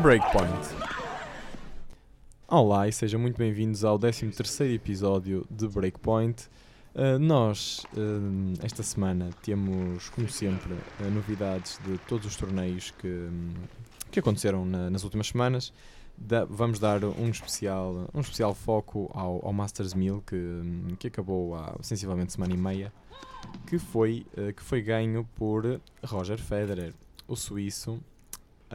Breakpoint. Olá e sejam muito bem-vindos ao 13º episódio de Breakpoint. Uh, nós, uh, esta semana, temos, como sempre, uh, novidades de todos os torneios que, um, que aconteceram na, nas últimas semanas. Da, vamos dar um especial, um especial foco ao, ao Masters 1000, que, um, que acabou há sensivelmente semana e meia, que foi, que foi ganho por Roger Federer, o suíço,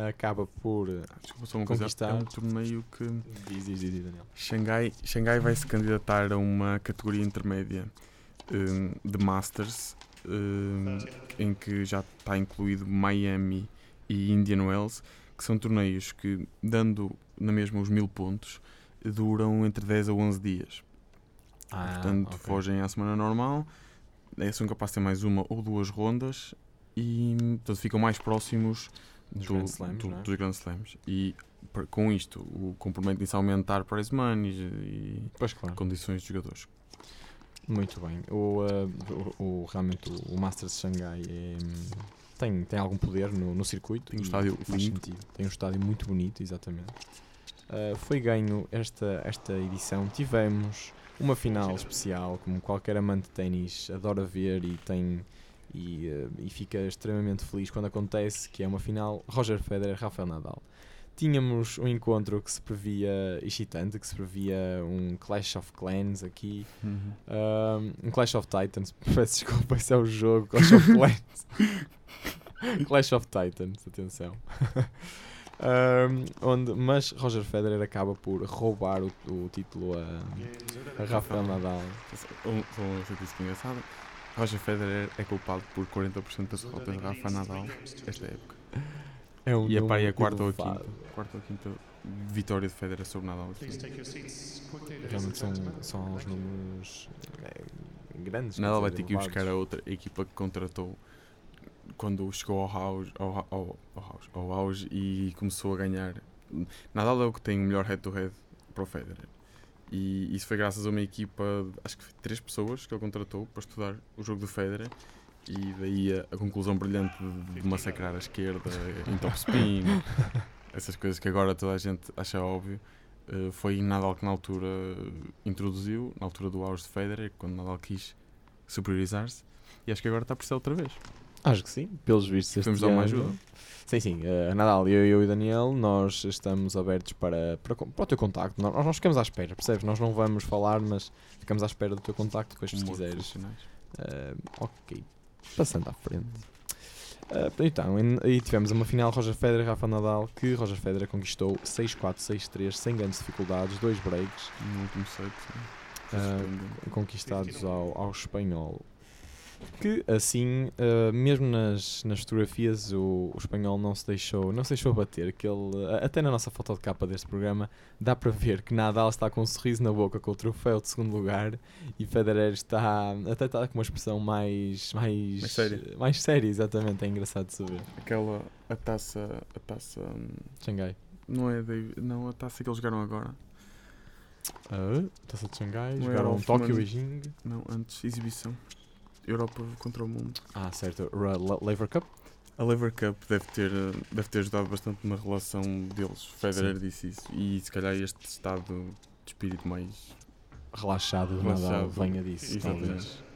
acaba por Desculpa, só uma conquistar. coisa. É um torneio que Diz, diz, diz, Daniel. Xangai, Xangai vai se candidatar a uma categoria intermédia hum, de Masters hum, em que já está incluído Miami e Indian Wells, que são torneios que, dando na mesma os mil pontos, duram entre 10 a 11 dias. Portanto, ok. fogem à semana normal, eh, são capazes de ter mais uma ou duas rondas e portanto, ficam mais próximos do- Grand Slams, do- não é? dos Grand Slams. E com isto, o comprometem-se a aumentar prize money e Pois claro. condições de jogadores. Muito bem. O, uh, o, o- realmente o, Masters de Xangai é, tem, tem algum poder no, no circuito. Tem um estádio faz lindo. sentido. Tem um estádio muito bonito, exatamente. Uh, foi ganho esta, esta edição. Tivemos uma final especial, como qualquer amante de ténis adora ver e tem. E, uh, e fica extremamente feliz quando acontece, que é uma final Roger Federer Rafael Nadal. Tínhamos um encontro que se previa excitante, que se previa um Clash of Clans aqui, um, um Clash of Titans, peço desculpa, esse é o jogo, Clash of Clans. Clash of Titans, atenção. Um, onde, mas Roger Federer acaba por roubar o, o título a, a Rafael Nadal. Só uma notícia engraçada. Roger Federer é culpado por 40% das derrotas de Rafa Nadal esta época. É um E a pá, e a quarta ou a quinta, quarta ou quinta vitória de Federer sobre Nadal. Realmente são, são uns números eh, grandes. Nadal vai ter que ir buscar a outra equipa que contratou quando chegou ao auge, ao, ao, ao, auge, ao auge e começou a ganhar. Nadal é o que tem o melhor head-to-head para o Federer. E isso foi graças a uma equipa, acho que foi três pessoas que ele contratou para estudar o jogo do Federer. E daí a, a conclusão brilhante de, de massacrar a esquerda em top spin, essas coisas que agora toda a gente acha óbvio. eh, foi Nadal que na altura introduziu, na altura do auge de Federer, quando Nadal quis superiorizar-se. E acho que agora está a precisar outra vez. Acho que sim, pelos vistos. Podemos dar uma ajuda. Sim, sim. eh, Nadal, eu, eu e o Daniel, nós estamos abertos para, para, para o teu contacto. Nós, nós ficamos à espera, percebes? Nós não vamos falar, mas ficamos à espera do teu contacto depois se quiseres. Eh, ok, passando à frente. Eh, então, aí tivemos uma final Roger Federer e Rafa Nadal que Roger Federer conquistou 6-4, 6-3, sem grandes dificuldades, dois breaks No último set. surpreendente. conquistados ao, ao espanhol. Que assim, uh, mesmo nas, nas fotografias, o, o espanhol não se deixou, não se deixou bater. Que ele, a- até na nossa foto de capa deste programa, dá para ver que Nadal está com um sorriso na boca com o troféu de segundo lugar e Federer está até está com uma expressão mais mais, Mais séria. mais séria, exatamente. É engraçado de saber. Aquela, a taça, a taça, hum, Xangai. não é, David, não, a taça que eles jogaram agora. Ah, Taça de Xangai, Não é jogaram. Tóquio e Beijing. Não, antes, exibição. Europa contra o mundo. Ah, certo. Lever Cup. A Lever Cup deve ter, deve ter ajudado bastante na relação deles. Federer disse isso. E se calhar este estado de espírito mais. relaxado do Nadal Relaxado, venha disso, exatamente. talvez.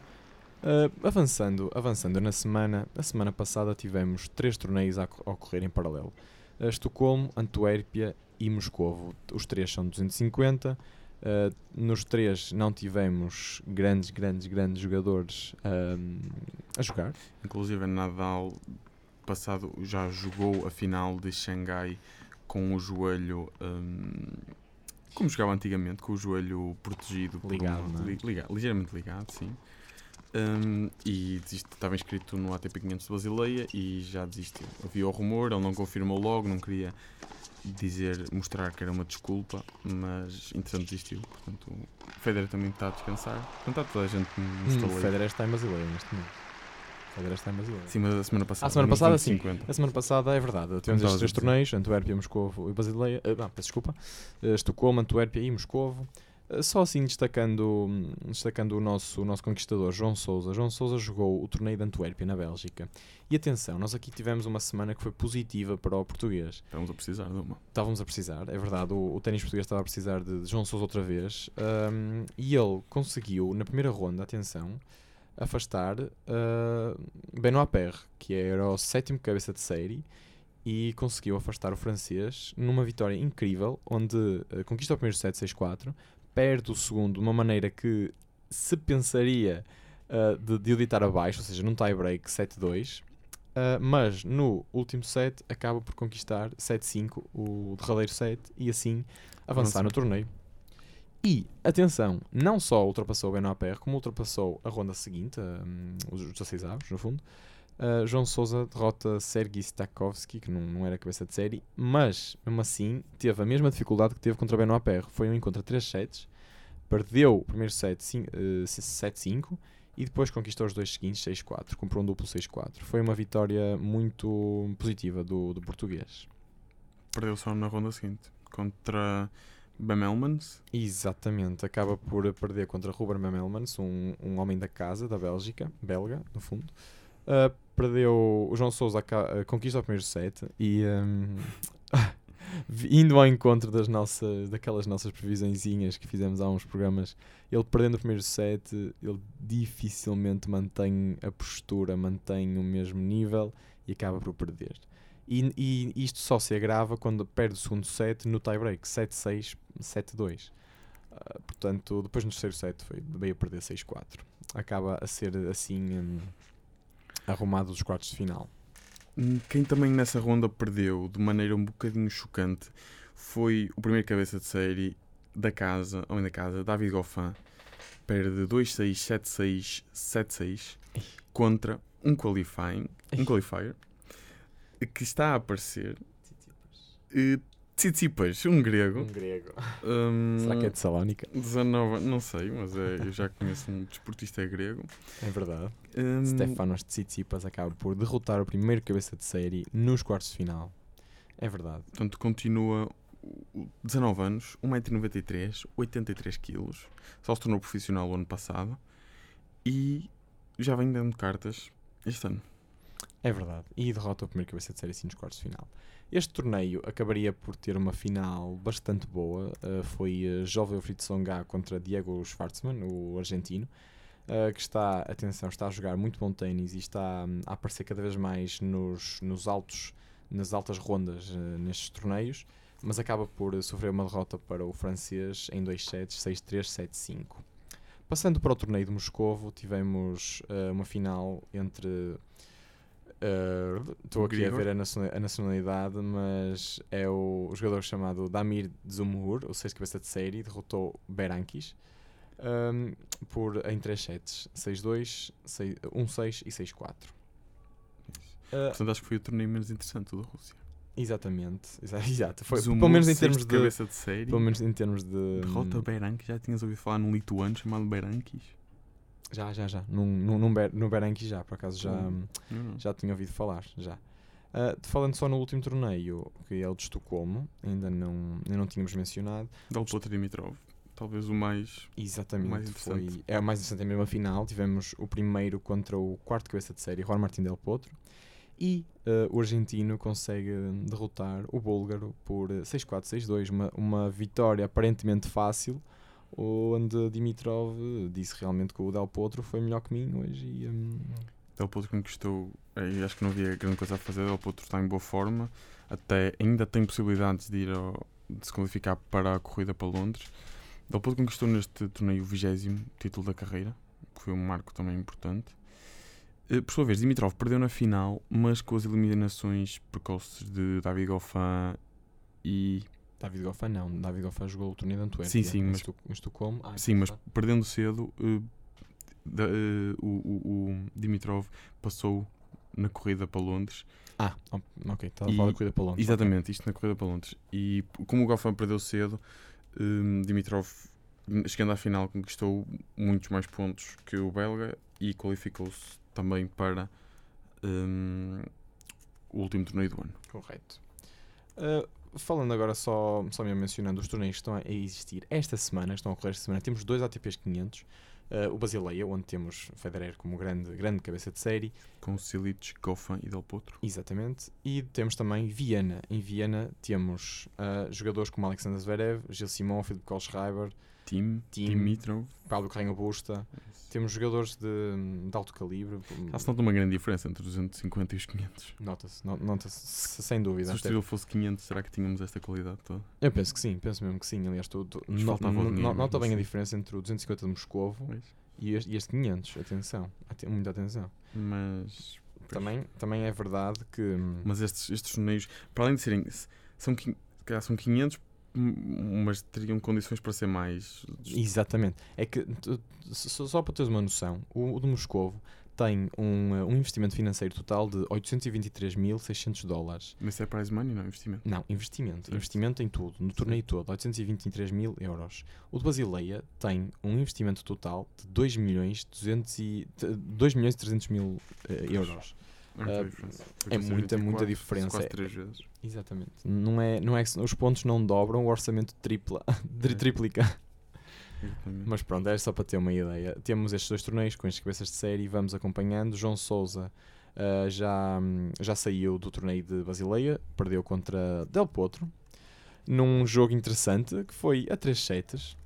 Uh, avançando, avançando na semana, a semana passada tivemos três torneios a ocorrer em paralelo. Uh, Estocolmo, Antuérpia e Moscovo. Os três são 250. Uh, nos três não tivemos grandes, grandes, grandes jogadores um, a jogar. Inclusive Nadal passado já jogou a final de Xangai com o joelho hum, como jogava antigamente, com o joelho protegido Ligado, não é? li- liga- ligeiramente ligado, sim. Hum, e desist- estava inscrito no ATP 500 de Basileia e já desistiu. Havia o rumor, ele não confirmou logo, não queria dizer, mostrar que era uma desculpa, mas entretanto desistiu. Portanto, o Federer também está a descansar. Portanto, está toda a gente no Hum, estaleiro. Federer está em Basileia neste momento. Federer está em Basileia. Sim, mas a semana passada. Ah, semana passada, sim. 250. A semana passada é verdade. Tivemos estes a três torneios: Antuérpia, Moscovo e Basileia. ah, não, peço desculpa. Uh, Estocolmo, Antuérpia e Moscovo. Só assim destacando, destacando o, nosso, o nosso conquistador, João Sousa. João Sousa jogou o torneio de Antuérpia, na Bélgica. E atenção, nós aqui tivemos uma semana que foi positiva para o português. Estávamos a precisar de uma. Estávamos a precisar, é verdade. O, o ténis português estava a precisar de, de João Sousa outra vez. Um, e ele conseguiu, na primeira ronda, atenção, afastar uh, Benoit Paire, que era o sétimo cabeça de série e conseguiu afastar o francês numa vitória incrível, onde uh, conquista o primeiro set 6-4, perde o segundo de uma maneira que se pensaria uh, de, de o deitar abaixo, ou seja, num tie-break 7-2, uh, mas no último set acaba por conquistar 7-5, o derradeiro set, e assim avançar no torneio. E, atenção, não só ultrapassou o Benoit Paire, como ultrapassou a ronda seguinte, um, os 16 avos, no fundo, Uh, João Sousa derrota Sergei Stakowski, que não, não era cabeça de série, mas mesmo assim teve a mesma dificuldade que teve contra Benoit Paire. Foi um encontro a 3 sets, perdeu o primeiro set 7-5 uh, e depois conquistou os dois seguintes 6-4, comprou um duplo 6-4. Foi uma vitória muito positiva do, do português. Perdeu só na ronda seguinte contra Bemelmans. Exatamente, acaba por perder contra Ruben Bemelmans, um, um homem da casa da Bélgica, belga, no fundo. Uh, perdeu o João Souza uh, conquista o primeiro set e um, indo ao encontro das nossas, daquelas nossas previsõezinhas que fizemos há uns programas, ele perdendo o primeiro set, ele dificilmente mantém a postura, mantém o mesmo nível e acaba por perder. E, e isto só se agrava quando perde o segundo set no tie-break, 7-6, 7-2. Uh, portanto, depois no terceiro set foi, veio a perder 6-4. Acaba a ser assim. Um, arrumado dos quartos de final. Hum, quem também nessa ronda perdeu de maneira um bocadinho chocante foi o primeiro cabeça de série da casa, homem da casa, David Goffin. Perde 2-6, 7-6, 7-6 contra um qualifying, um qualifier que está a aparecer Tsitsipas, um grego. Um grego. Um, Será que é de Salónica? 19, não sei, mas é, eu já conheço um desportista grego. É verdade. Um, Stefanos Tsitsipas acaba por derrotar o primeiro cabeça de série nos quartos de final. É verdade. Portanto, continua 19 anos, 1,93m, 83kg. Só se tornou profissional o ano passado. E já vem dando cartas este ano. É verdade. E derrota o primeiro cabeça de série assim nos quartos de final. Este torneio acabaria por ter uma final bastante boa. Uh, foi uh, Jovem Fritz Songa contra Diego Schwartzman, o argentino, uh, que está, atenção, está a jogar muito bom ténis e está um, a aparecer cada vez mais nos, nos altos, nas altas rondas uh, nestes torneios, mas acaba por sofrer uma derrota para o francês em dois sets, 6-3, 7-5. Passando para o torneio de Moscovo, tivemos uma final entre Estou uh, aqui a ver a, nacionalidade, mas é o, o, jogador chamado Damir Dzumhur, o sexto cabeça de série, derrotou Berankis um, por, em 3 sets: 6-2, 1-6 e 6-4. Uh, Portanto, acho que foi o torneio menos interessante da Rússia. Exatamente, exato. Foi, pelo menos em termos de, cabeça de série. Pelo menos em termos de. Derrota Berankis, já tinhas ouvido falar num lituano chamado Berankis? Já, já, já. Num, num, num Ber, no Berenque já, por acaso já, hum. já tinha ouvido falar. Já. Uh, falando só no último torneio, que é o de Estocolmo, ainda não, ainda não tínhamos mencionado. Del Potro Dimitrov, talvez o mais, Exatamente, o mais interessante. Foi, é o mais interessante, é mesmo a final. Tivemos o primeiro contra o quarto cabeça de série, Juan Martín Del Potro. E uh, o argentino consegue derrotar o búlgaro por 6-4, 6-2. Uma, uma vitória aparentemente fácil, onde Dimitrov disse realmente que o Del Potro foi melhor que mim hoje. E, um... Del Potro conquistou, e acho que não havia grande coisa a fazer. Del Potro está em boa forma, até ainda tem possibilidades de ir ao, de se qualificar para a corrida para Londres. Del Potro conquistou neste torneio o vigésimo título da carreira, que foi um marco também importante. Eh, por sua vez, Dimitrov perdeu na final, mas com as eliminações precoces de David Goffin e David Goffin não, David Goffin jogou o torneio de Antuérpia. Sim, sim, mas, em Estocolmo. Ah, sim, mas perdendo cedo, uh, da, uh, o, o, o, Dimitrov passou na corrida para Londres. Ah, ok, estava a falar da corrida para Londres. Exatamente, okay. isto na corrida para Londres. E como o Goffin perdeu cedo, um, Dimitrov, chegando à final, conquistou muitos mais pontos que o belga e qualificou-se também para um, o último torneio do ano. Correto. Uh, falando agora só, só mesmo mencionando os torneios que estão a existir esta semana, estão a ocorrer esta semana, temos dois ATPs 500. Uh, o Basileia, onde temos Federer como grande, grande cabeça de série. Com Silic, Goffin e Del Potro. Exatamente. E temos também Viena. Em Viena temos uh, jogadores como Alexander Zverev, Gil Simon, Filipe Kohlschreiber, Tim, Tim, Dimitrov. Pablo Carreño Busta. Temos jogadores de, de alto calibre. Já se nota uma grande diferença entre os 250 e os 500. Nota-se, no- nota-se sem dúvida. Se o estilo fosse 500, será que tínhamos esta qualidade toda? Eu penso que sim, penso mesmo que sim. Aliás, tu, dinheiro nota bem a diferença entre o 250 de Moscovo Pois. e este, este 500. Atenção, Ate- muita atenção. Mas. pois. Também, também é verdade que. hum, Mas estes, estes torneios, para além de serem. São, são 500, hum, mas teriam condições para ser mais. Exatamente. É que, só, para teres uma noção, o, o de Moscovo tem um, um investimento financeiro total de 823.600 dólares. Mas é prize money, não é investimento. Não, investimento. Investimento em tudo, no torneio todo, 823 mil euros. O de Basileia tem um investimento total de 2 milhões, 200 e, de 2 milhões e 300 mil eh, euros. É é muita, muita 824, diferença. Quase 3 vezes. Exatamente. Não é, não é que os pontos não dobram, o orçamento tripla, tri- É. triplica. Mas pronto, é só para ter uma ideia. Temos estes dois torneios com as cabeças de série, vamos acompanhando. João Souza ah, já, já saiu do torneio de Basileia, perdeu contra Del Potro, num jogo interessante que foi a 3 sets.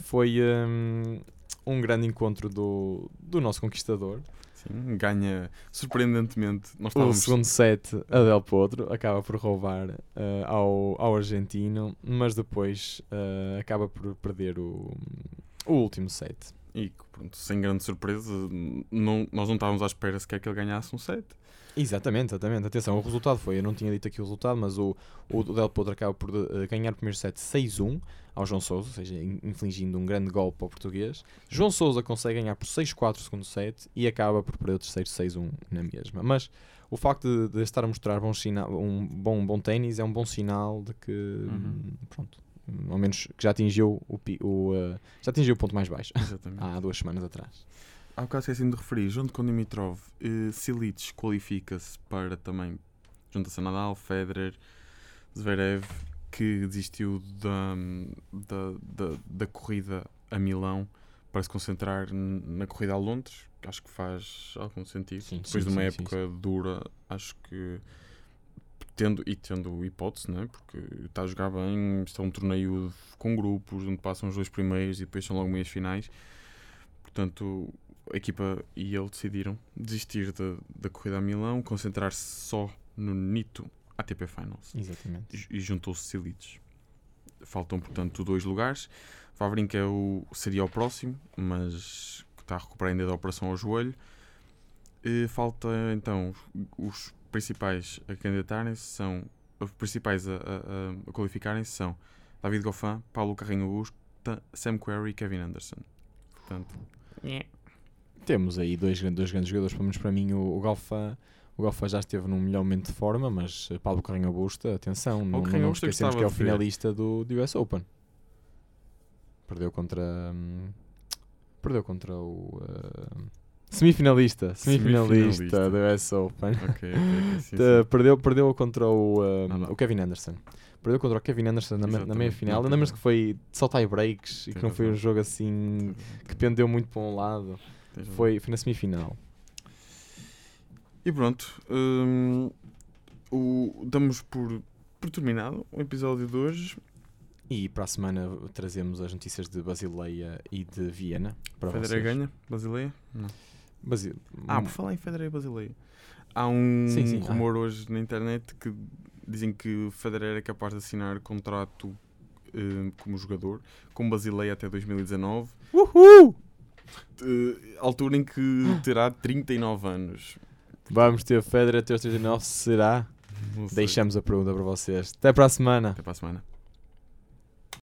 Foi hum, um grande encontro do, do nosso conquistador. Sim, ganha surpreendentemente. Nós O estávamos. segundo set, a Del Potro, acaba por roubar ah, ao, ao argentino, mas depois ah, acaba por perder o, o último set. E pronto, sem grande surpresa, não, nós não estávamos à espera sequer que ele ganhasse um set. Exatamente, exatamente. Atenção, o resultado foi, eu não tinha dito aqui o resultado, mas o, o Del Potro acaba por eh, ganhar o primeiro set 6-1 ao João Sousa, ou seja, in- infligindo um grande golpe ao português. João Sousa consegue ganhar por 6-4 o segundo set e acaba por perder o terceiro 6-1 na mesma. Mas o facto de, de estar a mostrar bom sinal, um bom, bom ténis é um bom sinal de que, Uhum. pronto, ao menos que já atingiu o, o, eh, já atingiu o ponto mais baixo há duas semanas atrás. Há bocado esqueci de referir, junto com Dimitrov, eh, Silic qualifica-se para também, junta-se a Nadal, Federer, Zverev, que desistiu da, da, da, da corrida a Milão para se concentrar na corrida a Londres, que acho que faz algum sentido. Sim, Depois sim, de uma sim, época dura, acho que tendo, e tendo hipótese, né? porque está a jogar bem, isto é um torneio com grupos, onde passam os dois primeiros e depois são logo meias finais. Portanto, a equipa e ele decidiram desistir da, da corrida a Milão, concentrar-se só no Nito ATP Finals Exatamente. e, e juntou-se Silic. Faltam, portanto, dois lugares. Vavrinka é o, seria o próximo, mas está a recuperar ainda da operação ao joelho. E falta então os principais a candidatarem-se são os principais a, a- a- qualificarem-se são David Goffin, Paulo Carreño Busta, Sam Querrey e Kevin Anderson. Portanto, Temos aí dois, dois grandes jogadores, pelo menos para mim o, o Galfã. O Galfã já esteve num melhor momento de forma, mas eh, Paulo Carreño Busta, atenção, não, não eu esquecemos que é o finalista do, do US Open. Perdeu contra. hum, perdeu contra o. eh, semifinalista, semifinalista Semifinalista. do US Open. ok, ok, ok, sim, sim. perdeu, perdeu contra o, um, não. o Kevin Anderson. Perdeu contra o Kevin Anderson na, na meia final. Lembras-te tem que foi só tie breaks e que Tem não foi um jogo assim que pendeu muito para um lado. Foi, foi na semifinal. E pronto, hum, o, damos por, por terminado o episódio de hoje. E para a semana trazemos as notícias de Basileia e de Viena. Para Federer vocês. ganha? Basileia? Não. Ah, por falar em Federer e Basileia. Há um Sim, sim, rumor hoje na internet que dizem que Federer é capaz de assinar contrato hum, como jogador com Basileia até 2019. Uhul! eh, altura em que terá 39 anos. Vamos ter Federer até os 39, será? Deixamos a pergunta para vocês. Até para a semana. Até para a semana.